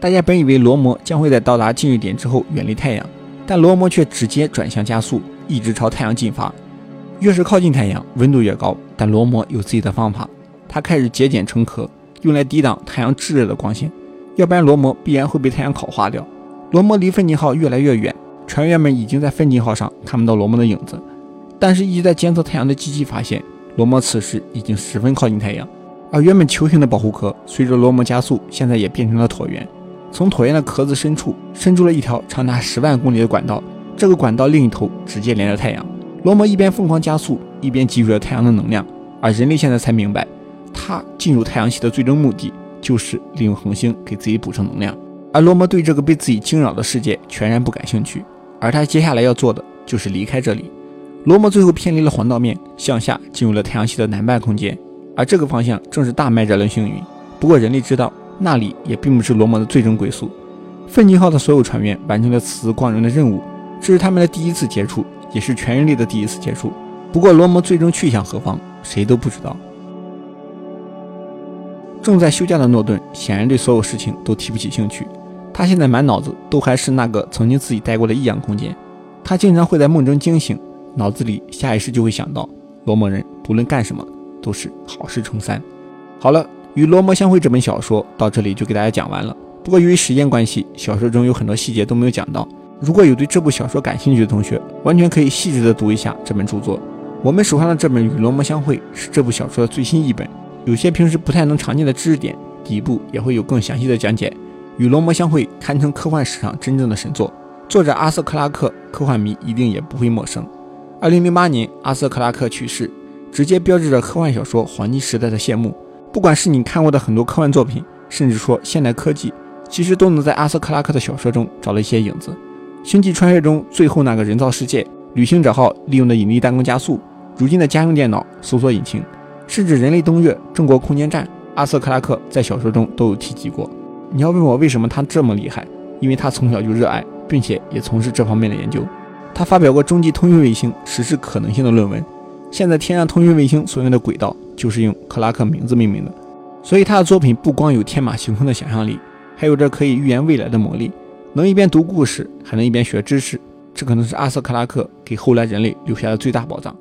大家本以为罗摩将会在到达近日点之后远离太阳，但罗摩却直接转向加速，一直朝太阳进发。越是靠近太阳，温度越高。但罗摩有自己的方法，他开始节俭成壳，用来抵挡太阳炙热的光线，要不然罗摩必然会被太阳烤化掉。罗摩离奋进号越来越远，船员们已经在奋进号上看不到罗摩的影子。但是，一直在监测太阳的机器发现，罗摩此时已经十分靠近太阳，而原本球形的保护壳随着罗摩加速，现在也变成了椭圆。从椭圆的壳子深处伸出了一条长达十万公里的管道，这个管道另一头直接连着太阳。罗摩一边疯狂加速，一边给予了太阳的能量。而人类现在才明白，他进入太阳系的最终目的就是利用恒星给自己补充能量。而罗摩对这个被自己惊扰的世界全然不感兴趣，而他接下来要做的就是离开这里。罗摩最后偏离了黄道面，向下进入了太阳系的南半空间，而这个方向正是大麦哲伦星云。不过，人类知道。那里也并不是罗摩的最终归宿。奋进号的所有船员完成了此次光荣的任务，这是他们的第一次接触，也是全人类的第一次接触。不过，罗摩最终去向何方，谁都不知道。正在休假的诺顿显然对所有事情都提不起兴趣，他现在满脑子都还是那个曾经自己待过的异样空间。他经常会在梦中惊醒，脑子里下意识就会想到，罗摩人不论干什么都是好事成三。好了。与罗摩相会这本小说到这里就给大家讲完了。不过由于时间关系，小说中有很多细节都没有讲到。如果有对这部小说感兴趣的同学，完全可以细致的读一下这本著作。我们手上的这本《与罗摩相会》是这部小说的最新译本，有些平时不太能常见的知识点，底部也会有更详细的讲解。《与罗摩相会》堪称科幻史上真正的神作，作者阿瑟·克拉克，科幻迷一定也不会陌生。二零零八年，阿瑟·克拉克去世，直接标志着科幻小说黄金时代的谢幕。不管是你看过的很多科幻作品，甚至说现代科技，其实都能在阿瑟·克拉克的小说中找到一些影子。星际穿越中最后那个人造世界，旅行者号利用的引力弹弓加速，如今的家用电脑、搜索引擎，甚至人类登月、中国空间站，阿瑟·克拉克在小说中都有提及过。你要问我为什么他这么厉害？因为他从小就热爱，并且也从事这方面的研究。他发表过中继通讯卫星实施可能性的论文。现在天上通讯卫星所用的轨道就是用克拉克名字命名的，所以他的作品不光有天马行空的想象力，还有着可以预言未来的魔力，能一边读故事还能一边学知识，这可能是阿瑟克拉克给后来人类留下的最大宝藏。